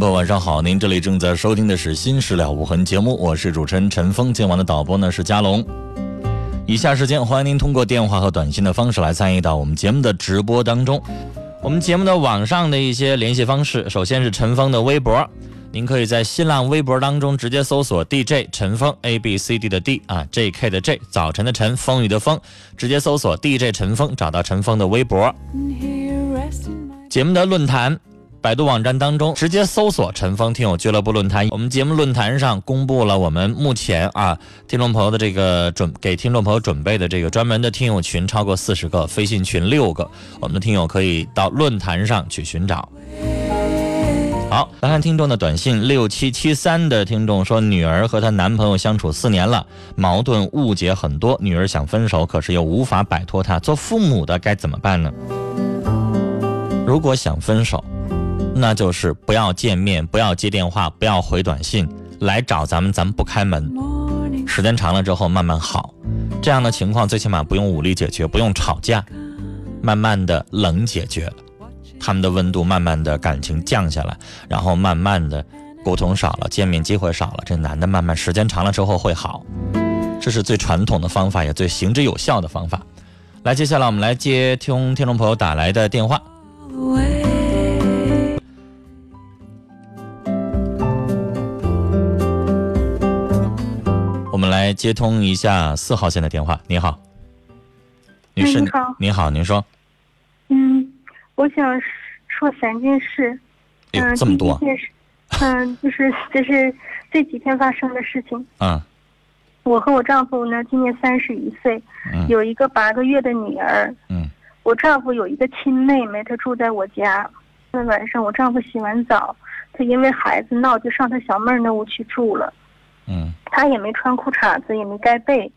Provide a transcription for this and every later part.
晚上好，您这里正在收听的是《新事了无痕》节目，我是主持人陈峰。今晚的导播呢是佳龙。以下时间，欢迎您通过电话和短信的方式来参与到我们节目的直播当中。我们节目的网上的一些联系方式，首先是陈峰的微博，您可以在新浪微博当中直接搜索 DJ 陈峰 A B C D 的 D 啊，J K 的 J，早晨的晨，风雨的风，直接搜索 DJ 陈峰，找到陈峰的微博。节目的论坛。百度网站当中直接搜索“陈峰听友俱乐部论坛”，我们节目论坛上公布了我们目前啊听众朋友的这个准给听众朋友准备的这个专门的听友群超过四十个，飞信群六个，我们的听友可以到论坛上去寻找。好，来看听众的短信，六七七三的听众说，女儿和她男朋友相处四年了，矛盾误解很多，女儿想分手，可是又无法摆脱他，做父母的该怎么办呢？如果想分手。那就是不要见面，不要接电话，不要回短信，来找咱们，咱们不开门。时间长了之后慢慢好，这样的情况最起码不用武力解决，不用吵架，慢慢的冷解决了，他们的温度慢慢的感情降下来，然后慢慢的沟通少了，见面机会少了，这男的慢慢时间长了之后会好，这是最传统的方法，也最行之有效的方法。来，接下来我们来接听听众朋友打来的电话。来接通一下四号线的电话。您好，女士，你好，您好，您说。嗯，我想说三件事。嗯，这么多。嗯，就是这是这几天发生的事情。嗯。我和我丈夫呢，今年三十一岁，有一个八个月的女儿。嗯。我丈夫有一个亲妹妹，她住在我家。那晚上我丈夫洗完澡，他因为孩子闹，就上他小妹那屋去住了。嗯，他也没穿裤衩子，也没盖被，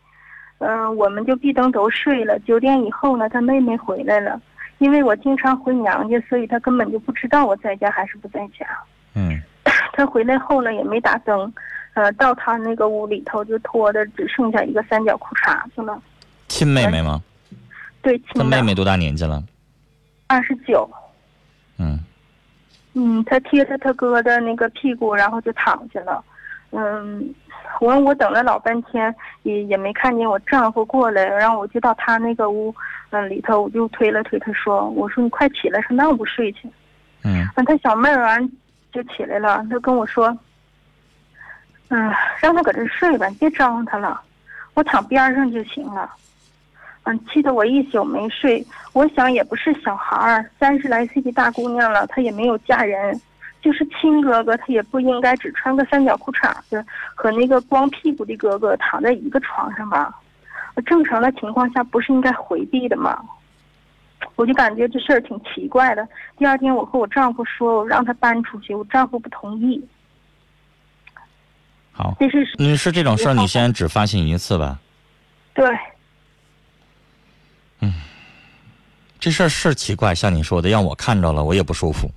嗯，我们就闭灯都睡了。九点以后呢，他妹妹回来了，因为我经常回娘家，所以他根本就不知道我在家还是不在家。嗯，他回来后呢，也没打灯，呃，到他那个屋里头就脱的只剩下一个三角裤衩子了。亲妹妹吗？对，亲。他妹妹多大年纪了？二十九。嗯。嗯，他贴着他哥的那个屁股，然后就躺下了。嗯，我我等了老半天，也也没看见我丈夫过来，然后我就到他那个屋，嗯里头我就推了推他说，我说你快起来，上那屋睡去。嗯，完他小妹儿完就起来了，他跟我说，嗯，让他搁这睡吧，别招呼他了，我躺边上就行了。嗯，气得我一宿没睡。我想也不是小孩儿，三十来岁的大姑娘了，她也没有嫁人。就是亲哥哥，他也不应该只穿个三角裤衩子，和那个光屁股的哥哥躺在一个床上吧？正常的情况下不是应该回避的吗？我就感觉这事儿挺奇怪的。第二天我和我丈夫说，我让他搬出去，我丈夫不同意。好，这是你是这种事儿，你先只发信一次吧？对。嗯，这事儿是奇怪，像你说的，让我看着了，我也不舒服。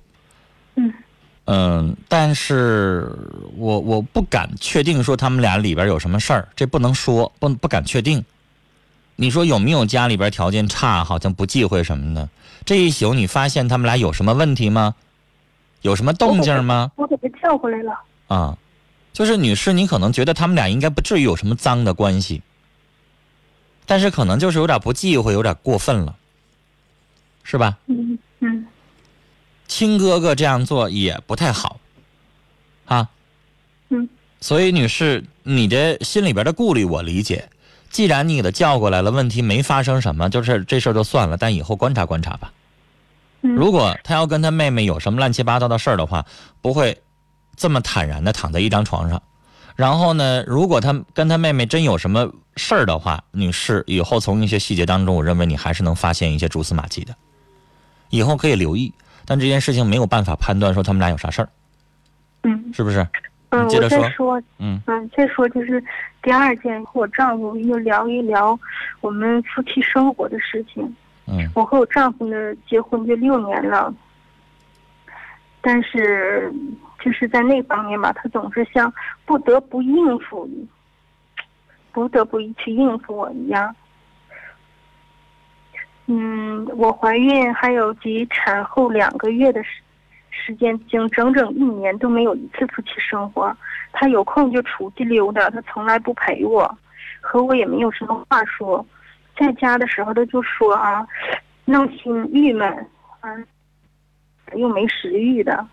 嗯。嗯，但是我我不敢确定说他们俩里边有什么事儿，这不能说，不不敢确定。你说有没有家里边条件差，好像不忌讳什么的？这一宿你发现他们俩有什么问题吗？有什么动静吗？我给他叫回来了。啊，就是女士，你可能觉得他们俩应该不至于有什么脏的关系，但是可能就是有点不忌讳，有点过分了，是吧？嗯嗯亲哥哥这样做也不太好，啊，嗯所以女士，你的心里边的顾虑我理解。既然你给他叫过来了，问题没发生什么，就是这事儿就算了。但以后观察观察吧。嗯，如果他要跟他妹妹有什么乱七八糟的事儿的话，不会这么坦然的躺在一张床上。然后呢，如果他跟他妹妹真有什么事儿的话，女士以后从一些细节当中，我认为你还是能发现一些蛛丝马迹的。以后可以留意，但这件事情没有办法判断说他们俩有啥事儿，嗯是不是？嗯，我你接着说再说，嗯嗯，再说就是第二件，和我丈夫又聊一聊我们夫妻生活的事情。嗯我和我丈夫呢结婚就六年了，但是就是在那方面吧，他总是像不得不应付，不得不去应付我一样。嗯，我怀孕还有及产后两个月的时时间，经整整一年都没有一次夫妻生活。他有空就出去溜达，他从来不陪我，和我也没有什么话说。在家的时候，他就说啊，闹心、郁闷，啊，又没食欲的。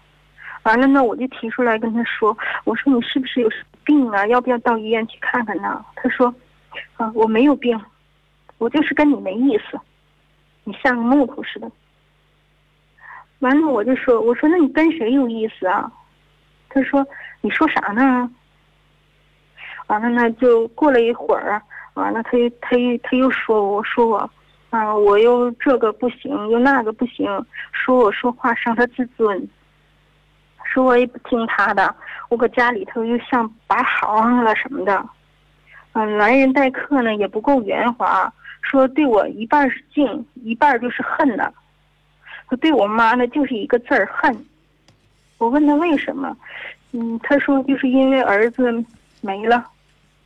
完了呢，我就提出来跟他说，我说你是不是有病啊？要不要到医院去看看呢？他说，啊，我没有病，我就是跟你没意思，你像个木头似的。完了，我就说，我说那你跟谁有意思啊？他说，你说啥呢？完了呢，就过了一会儿，完了他又他又他又说我说我，啊，我又这个不行，又那个不行，说我说话伤他自尊，说我也不听他的，我搁家里头又像拔行了什么的，嗯、来人待客呢也不够圆滑，说对我一半是敬，一半就是恨的，他对我妈呢就是一个字儿恨。我问他为什么，嗯，他说就是因为儿子没了，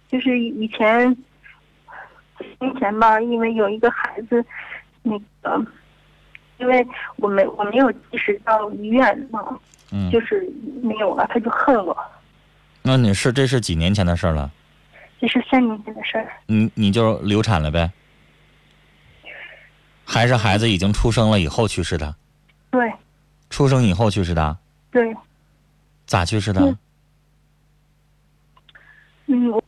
就是以前几年前吧，因为有一个孩子，那个，因为我没我没有及时到医院嘛，嗯，就是没有了，他就恨我。那你是，这是几年前的事儿了，这是三年前的事儿，你你就流产了呗？还是孩子已经出生了以后去世的？对出生以后去世的？对，咋去世的？嗯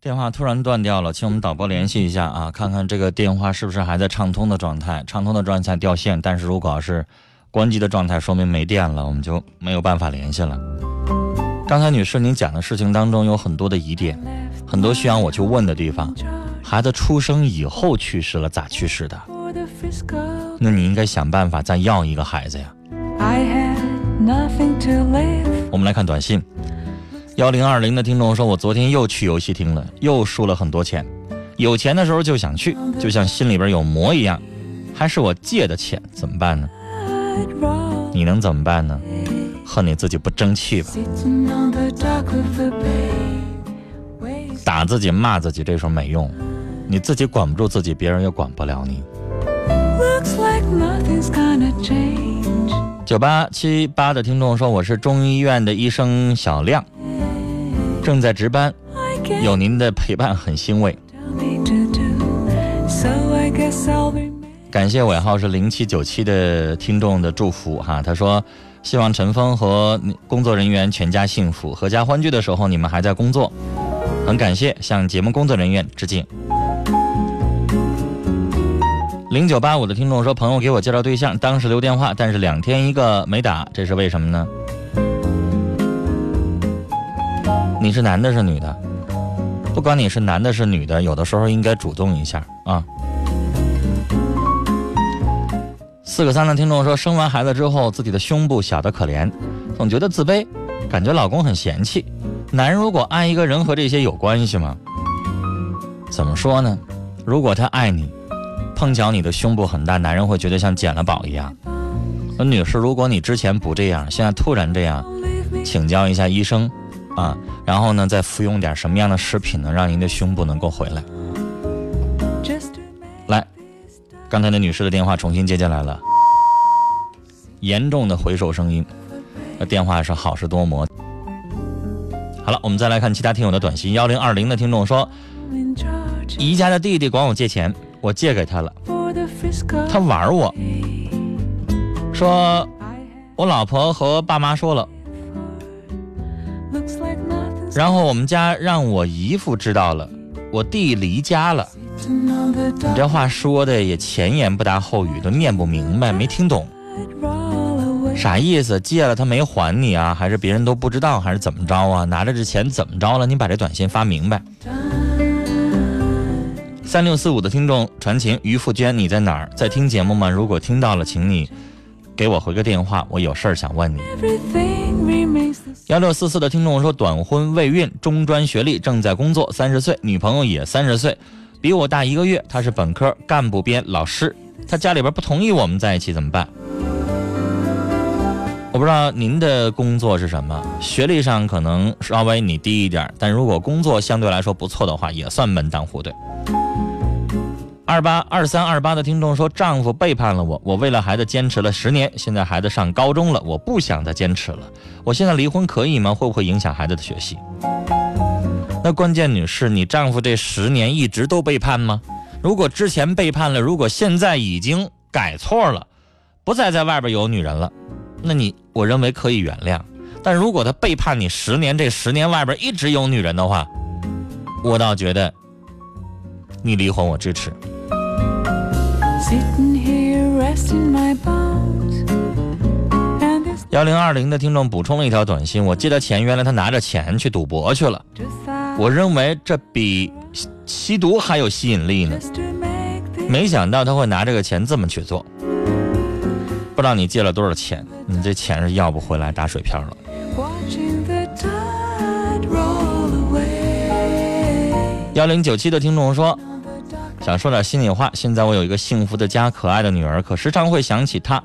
电话突然断掉了，请我们导播联系一下啊，看看这个电话是不是还在畅通的状态。畅通的状态掉线，但是如果要是关机的状态，说明没电了，我们就没有办法联系了。刚才女士您讲的事情当中有很多的疑点，很多需要我去问的地方。孩子出生以后去世了，咋去世的？那你应该想办法再要一个孩子呀。我们来看短信，幺零二零的听众说：“我昨天又去游戏厅了，又输了很多钱。有钱的时候就想去，就像心里边有魔一样，还是我借的钱，怎么办呢？你能怎么办呢？恨你自己不争气吧打自己骂自己这时候没用，你自己管不住自己，别人也管不了你。九八七八的听众说：“我是中医院的医生小亮，正在值班，有您的陪伴很欣慰。”感谢尾号是零七九七的听众的祝福哈，他说希望陈峰和工作人员全家幸福，阖家欢聚的时候你们还在工作，很感谢，向节目工作人员致敬。零九八五的听众说，朋友给我介绍对象，当时留电话，但是两天一个没打，这是为什么呢？你是男的是女的？不管你是男的是女的，有的时候应该主动一下啊。四个三的听众说，生完孩子之后，自己的胸部小得可怜，总觉得自卑，感觉老公很嫌弃。男人如果爱一个人和这些有关系吗？怎么说呢？如果他爱你，碰巧你的胸部很大，男人会觉得像捡了宝一样。那女士，如果你之前不这样，现在突然这样，请教一下医生啊，然后呢再服用点什么样的食品能让您的胸部能够回来。来，刚才那女士的电话重新接进来了，严重的回收声音。那电话是好事多磨。好了，我们再来看其他听友的短信。幺零二零的听众说，in charge 姨家的弟弟管我借钱，我借给他了.他玩我，说我老婆和爸妈说了然后我们家让我姨父知道了，我弟离家了。你这话说的也前言不搭后语，都念不明白，没听懂.啥意思？借了他没还你啊？还是别人都不知道？还是怎么着啊？拿着这钱怎么着了？你把这短信发明白。三六四五的听众传情，于富娟，你在哪儿？在听节目吗？如果听到了，请你给我回个电话，我有事儿想问你。幺六四四的听众说，短婚未孕，中专学历，正在工作，三十岁，女朋友也三十岁，比我大一个月，她是本科干部编老师，她家里边不同意我们在一起，怎么办？我不知道您的工作是什么，学历上可能稍微你低一点，但如果工作相对来说不错的话，也算门当户对。二八二三二八的听众说，丈夫背叛了我，我为了孩子坚持了十年，现在孩子上高中了，我不想再坚持了。我现在离婚可以吗？会不会影响孩子的学习？那关键女士，你丈夫这十年一直都背叛吗？如果之前背叛了，如果现在已经改错了，不再在外边有女人了，那你我认为可以原谅。但如果他背叛你十年，这十年外边一直有女人的话，我倒觉得你离婚我支持。幺零二零的听众补充了一条短信：我借他钱，原来他拿着钱去赌博去了。我认为这比吸吸毒还有吸引力呢。没想到他会拿这个钱这么去做。不知道你借了多少钱，你这钱是要不回来打水漂了。幺零九七的听众说，想说点心里话。现在我有一个幸福的家，可爱的女儿，可时常会想起她。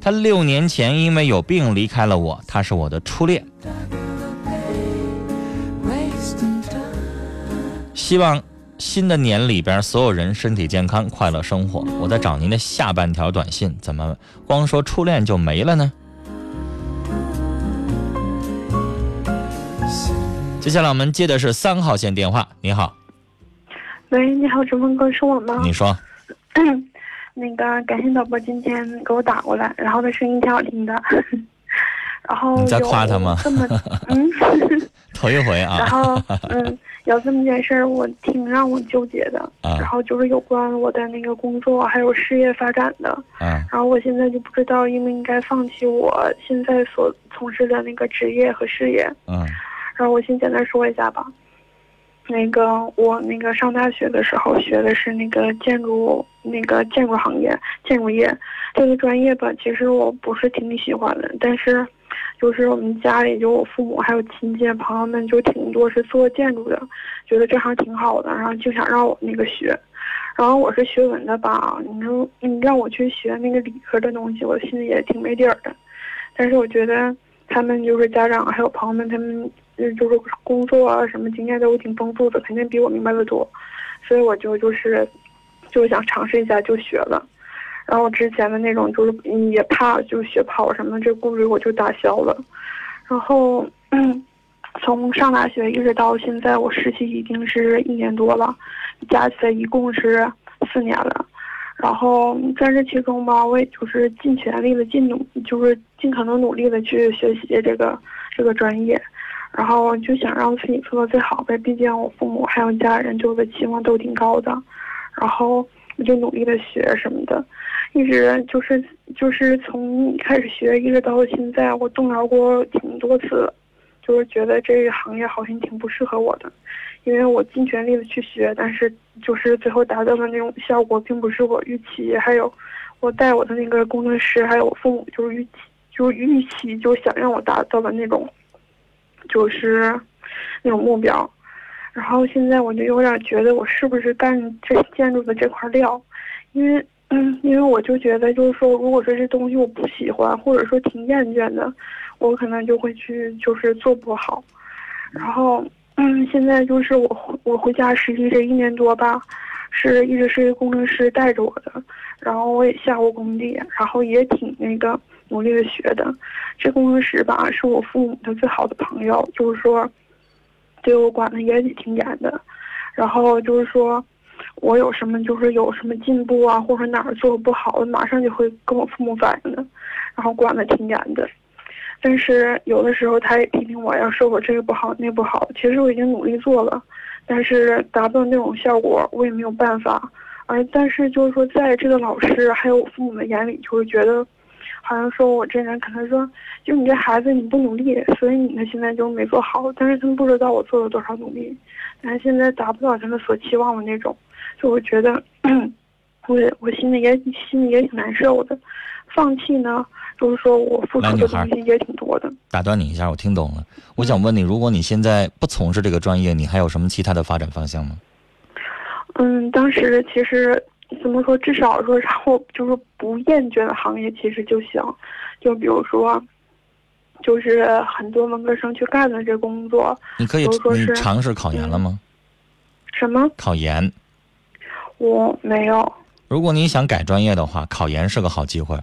她六年前因为有病离开了我，她是我的初恋。希望新的年里边所有人身体健康，快乐生活。我在找您的下半条短信，怎么光说初恋就没了呢？接下来我们接的是三号线电话。你好，喂，你好，陈峰哥，是我吗？你说 那个感谢导播今天给我打过来，然后他声音挺好听的，然后你在夸他吗这么 嗯，头一回啊然啊后 嗯，有这么件事儿，我挺让我纠结的。啊然后就是有关我的那个工作还有事业发展的，啊然后我现在就不知道应不应该放弃我现在所从事的那个职业和事业。嗯然后我先简单说一下吧。那个我那个上大学的时候学的是那个建筑那个建筑行业建筑业这个专业吧，其实我不是挺喜欢的，但是就是我们家里就我父母还有亲戚朋友们就挺多是做建筑的，觉得这行挺好的，然后就想让我那个学。然后我是学文的吧，你说你让我去学那个理科的东西，我心里也挺没底儿的。但是我觉得他们就是家长还有朋友们，他们呃就是工作啊什么经验都挺丰富的，肯定比我明白的多，所以我就就是就想尝试一下就学了。然后之前的那种就是也怕就学跑什么这顾虑我就打消了。然后嗯，从上大学一直到现在，我实习已经是一年多了，加起来一共是四年了。然后在这其中吧，我也就是尽全力的尽努，就是尽可能努力的去学习这个这个专业，然后就想让自己做到最好呗。毕竟我父母还有家人对我的期望都挺高的，然后我就努力的学什么的，一直就是就是从开始学一直到现在，我动摇过挺多次，就是觉得这个行业好像挺不适合我的。因为我尽全力的去学，但是就是最后达到的那种效果，并不是我预期。还有，我带我的那个工程师，还有我父母，就是预期，就是预期，就想让我达到的那种，就是那种目标。然后现在我就有点觉得，我是不是干这建筑的这块料？因为，嗯，因为我就觉得，就是说，如果说这东西我不喜欢，或者说挺厌倦的，我可能就会去，就是做不好。然后。嗯，现在就是我我回家实习这一年多吧，是一直是一个工程师带着我的，然后我也下过工地，然后也挺那个努力的学的。这工程师吧，是我父母的最好的朋友，就是说对我管的也挺严的。然后就是说我有什么就是有什么进步啊，或者哪儿做的不好，马上就会跟我父母反映的，然后管的挺严的。但是有的时候他也批评我，要说我这个不好那不好。其实我已经努力做了，但是达不到那种效果，我也没有办法。而但是就是说，在这个老师还有我父母的眼里，就会觉得，好像说我这人可能说，就你这孩子你不努力，所以你呢现在就没做好。但是他们不知道我做了多少努力，但是现在达不到他们所期望的那种，就我觉得，我我心里也心里也挺难受的。放弃呢，就是说我付出的东西也挺多的。打断你一下，我听懂了。我想问你，如果你现在不从事这个专业，你还有什么其他的发展方向吗？嗯，当时其实怎么说，至少说让我就是不厌倦的行业，其实就行。就比如说，就是很多文科生去干的这工作，你可以你尝试考研了吗？什么考研，我没有。如果你想改专业的话，考研是个好机会。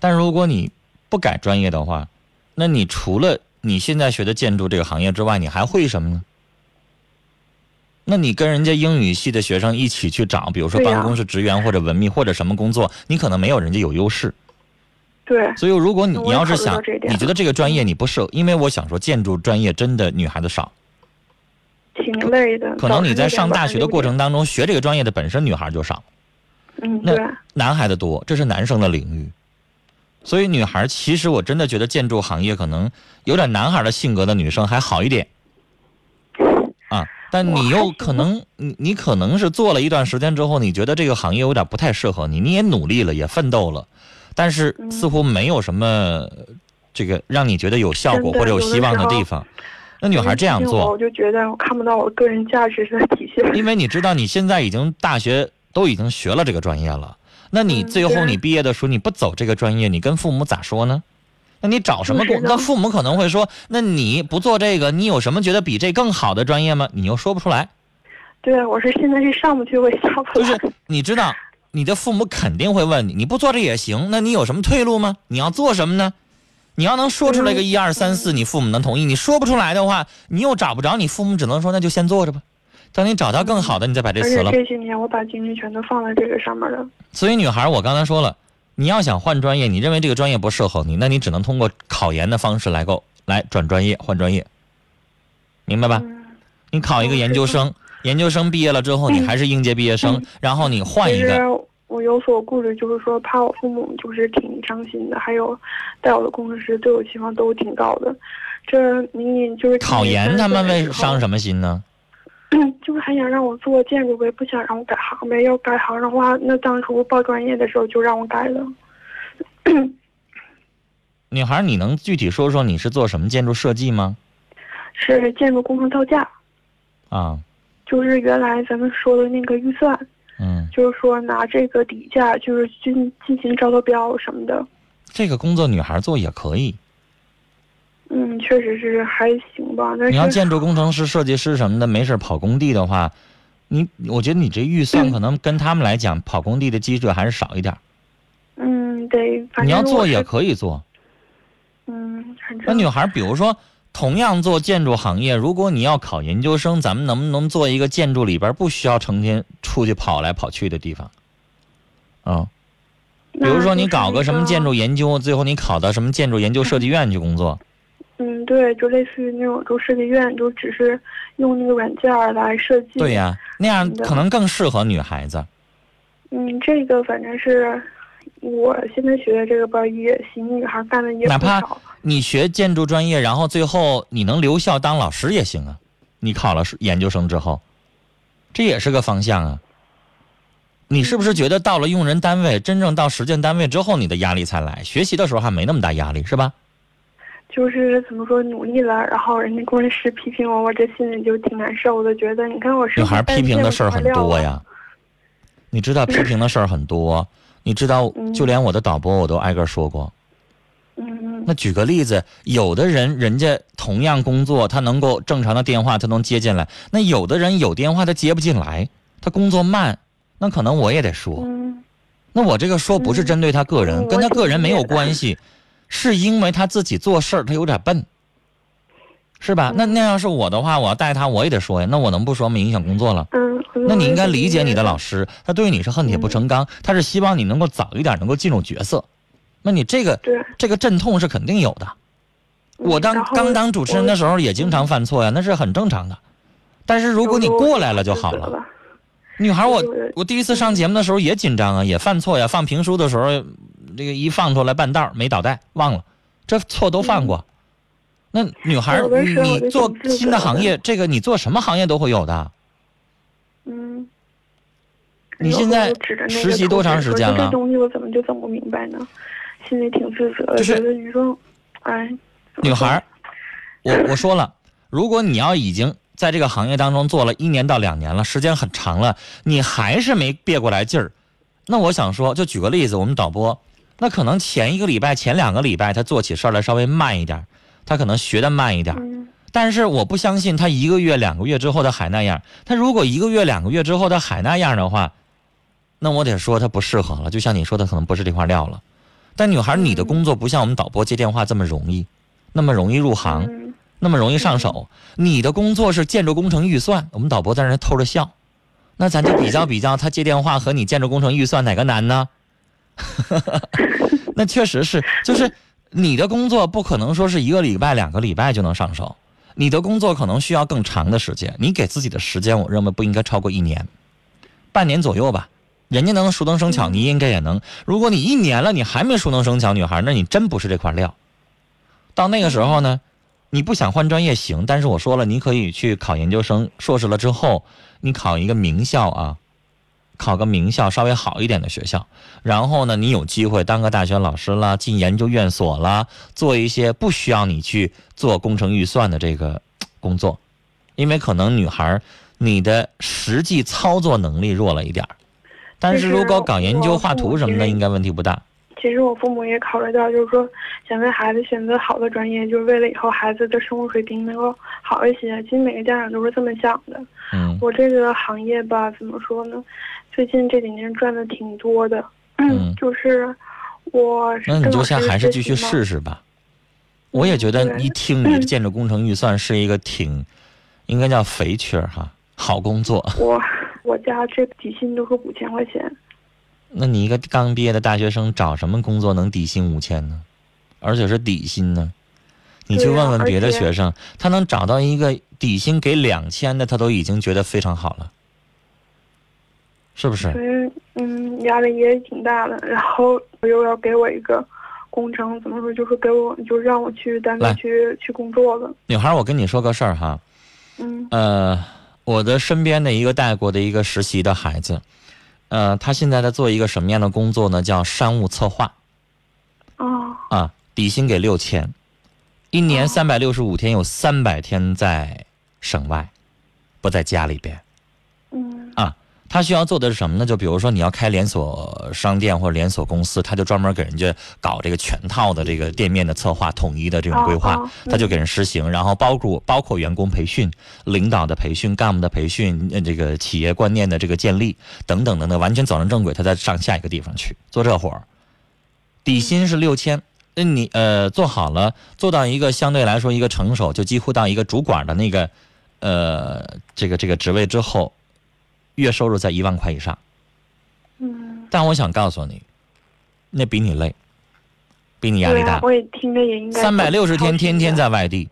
但如果你不改专业的话，那你除了你现在学的建筑这个行业之外，你还会什么呢？那你跟人家英语系的学生一起去找，比如说办公室职员或者文秘或者什么工作，你可能没有人家有优势。对，所以如果你你要是想你觉得这个专业你不适合，因为我想说建筑专业真的女孩子少，挺累的。可能你在上大学的过程当中学这个专业的本身女孩就少。嗯，那对，男孩子多，这是男生的领域。所以女孩其实我真的觉得建筑行业可能有点男孩的性格的女生还好一点，啊，但你又可能你你可能是做了一段时间之后，你觉得这个行业有点不太适合你，你也努力了，也奋斗了，但是嗯。似乎没有什么呃这个让你觉得有效果或者有希望的地方。那女孩这样做？我，就觉得我看不到我个人价值的体现。因为你知道你现在已经大学都已经学了这个专业了，那你最后你毕业的时候你不走这个专业，你跟父母咋说呢？那你找什么工？那父母可能会说，那你不做这个，你有什么觉得比这更好的专业吗？你又说不出来。对，我是现在是上不去，我也下不来。就是你知道，你的父母肯定会问你，你不做这也行，那你有什么退路吗？你要做什么呢？你要能说出来个一二三四，你父母能同意；你说不出来的话，你又找不着，你父母只能说那就先做着吧。等你找到更好的，你再把这而且辞了。这些年我把精力全都放在这个上面了。所以女孩，我刚才说了，你要想换专业，你认为这个专业不适合你，那你只能通过考研的方式来够来转专业换专业，明白吧？嗯，你考一个研究生，研究生毕业了之后，你还是应届毕业生，然后你换一个，我有所顾虑，就是说怕我父母就是挺伤心的，还有带我的工程师对我期望都挺高的。这明明就是考研他们为伤？什么心呢？就是还想让我做建筑呗，不想让我改行呗。要改行的话，那当初报专业的时候就让我改了。女孩，你能具体说说你是做什么建筑设计吗？是建筑工程造价，啊，就是原来咱们说的那个预算，嗯，就是说拿这个底价，就是进进行招投标什么的。这个工作女孩做也可以。嗯，确实是还行吧。但是你要建筑工程师、设计师什么的，没事跑工地的话，你我觉得你这预算可能跟他们来讲，跑工地的机会还是少一点。嗯，对，你要做也可以做。嗯，那女孩，比如说同样做建筑行业，如果你要考研究生，咱们能不能做一个建筑里边不需要成天出去跑来跑去的地方？啊、比如说你搞个什么建筑研究，最后你考到什么建筑研究设计院去工作，嗯，对，就类似于那种，就设计院，就只是用那个软件来设计。对呀、那样可能更适合女孩子。嗯，这个反正是我现在学的这个班儿也行，女孩干的也哪怕。你学建筑专业，然后最后你能留校当老师也行啊。你考了研究生之后，这也是个方向啊。你是不是觉得到了用人单位，真正到实践单位之后，你的压力才来？学习的时候还没那么大压力，是吧？就是怎么说努力了，然后人家工程师批评我，我这心里就挺难受的，觉得你看我是女孩批评的事儿很多呀。你知道批评的事儿很多，你知道，嗯就连我的导播我都挨个说过。嗯那举个例子，有的人人家同样工作，他能够正常的电话他能接进来，那有的人有电话他接不进来，他工作慢，那可能我也得说。嗯那我这个说不是针对他个人，嗯跟他个人没有关系。是因为他自己做事儿他有点笨，是吧？那那要是我的话，我要带他，我也得说呀。那我能不说吗？影响工作了。嗯，那你应该理解你的老师。师，他对你是恨铁不成钢，他是希望你能够早一点能够进入角色。那你这个对，这个阵痛是肯定有的。我当刚当主持人的时候也经常犯错呀，那是很正常的。但是如果你过来了就好了。女孩儿，我我第一次上节目的时候也紧张啊，也犯错呀。放评书的时候，这个一放出来半道儿没导带，忘了，这错都犯过。那女孩你做新的行业，这个你做什么行业都会有的。嗯。你现在实习多长时间了这东西我怎么就整不明白呢？心里挺自责的，觉得你说，哎，女孩儿，我我说了，如果你要已经在这个行业当中做了一年到两年了，时间很长了，你还是没别过来劲儿，那我想说，就举个例子，我们导播，那可能前一个礼拜、前两个礼拜他做起事儿来稍微慢一点儿，他可能学的慢一点但是我不相信他一个月、两个月之后他还那样。他如果一个月、两个月之后他还那样的话，那我得说他不适合了。就像你说的，可能不是这块料了。但女孩，你的工作不像我们导播接电话这么容易，那么容易入行，嗯那么容易上手。你的工作是建筑工程预算，我们导播在那偷着笑。那咱就比较比较，他接电话和你建筑工程预算哪个难呢？那确实是，就是你的工作不可能说是一个礼拜、两个礼拜就能上手，你的工作可能需要更长的时间。你给自己的时间，我认为不应该超过一年，半年左右吧。人家能熟能生巧，你应该也能。如果你一年了，你还没熟能生巧，女孩，那你真不是这块料。到那个时候呢，你不想换专业行，但是我说了，你可以去考研究生、硕士了之后，你考一个名校啊，考个名校稍微好一点的学校，然后呢，你有机会当个大学老师啦，进研究院所啦，做一些不需要你去做工程预算的这个 工作，因为可能女孩你的实际操作能力弱了一点儿，但是如果搞研究、画图什么的，应该问题不大。其实我父母也考虑到，就是说想为孩子选择好的专业，就是为了以后孩子的生活水平能够好一些。其实每个家长都是这么想的。嗯我这个行业吧，怎么说呢？最近这几年赚的挺多的，嗯 就是我那你就先还是继续试试吧。我也觉得一听你的建筑工程预算是一个挺，应该叫肥缺哈，好工作。我我家这底薪都是五千块钱，那你一个刚毕业的大学生找什么工作能底薪五千呢？而且是底薪呢？你去问问别的学生，他能找到一个底薪给两千的，他都已经觉得非常好了，是不是？嗯嗯压力也挺大的。然后我又要给我一个工程，怎么说就是给我就让我去单位去去工作了。女孩，我跟你说个事儿哈，嗯呃，我的身边的一个带过的一个实习的孩子，呃，他现在在做一个什么样的工作呢？叫商务策划啊啊，底薪给六千，一年哦三百六十五天，有三百天在省外，不在家里边。他需要做的是什么呢？就比如说你要开连锁商店或者连锁公司，他就专门给人家搞这个全套的这个店面的策划、统一的这种规划，他就给人实行，然后包括包括员工培训、领导的培训、干部的培训，这个企业观念的这个建立等等等等，完全走上正轨，他再上下一个地方去做这活儿。底薪是六千，那你呃做好了，做到一个相对来说一个成熟，就几乎到一个主管的那个呃这个这个职位之后，月收入在一万块以上。嗯，但我想告诉你，那比你累，比你压力大。啊我也听着也应该三百六十天，天天在。外地。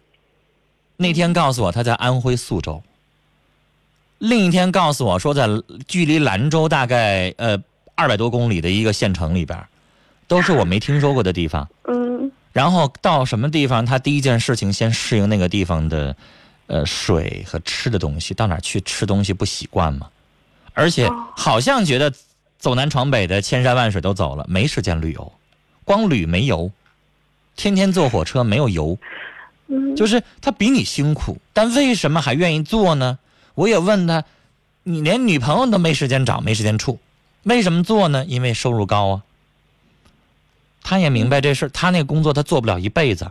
那天告诉我他在安徽宿州，另一天告诉我说在距离兰州大概呃二百多公里的一个县城里边，都是我没听说过的地方。嗯然后到什么地方，他第一件事情先适应那个地方的，呃，水和吃的东西。到哪去吃东西不习惯嘛？而且哦好像觉得走南闯北的千山万水都走了，没时间旅游，光旅没油，天天坐火车没有油，嗯，就是他比你辛苦，但为什么还愿意做呢？我也问他，你连女朋友都没时间找，没时间处，为什么做呢？因为收入高啊。他也明白这事儿，他那个工作他做不了一辈子，嗯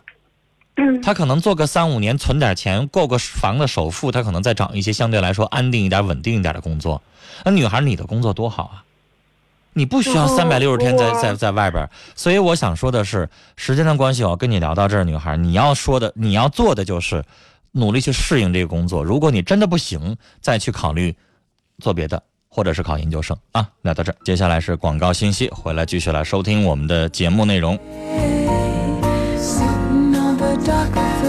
他可能做个三五年，存点钱，够个房的首付，他可能再找一些相对来说安定一点、稳定一点的工作。那女孩，你的工作多好啊！你不需要哦三百六十天在在在外边。所以我想说的是，时间的关系，我跟你聊到这儿，女孩，你要说的，你要做的就是努力去适应这个工作。如果你真的不行，再去考虑做别的，或者是考研究生啊。聊到这儿，接下来是广告信息，回来继续来收听我们的节目内容。the dark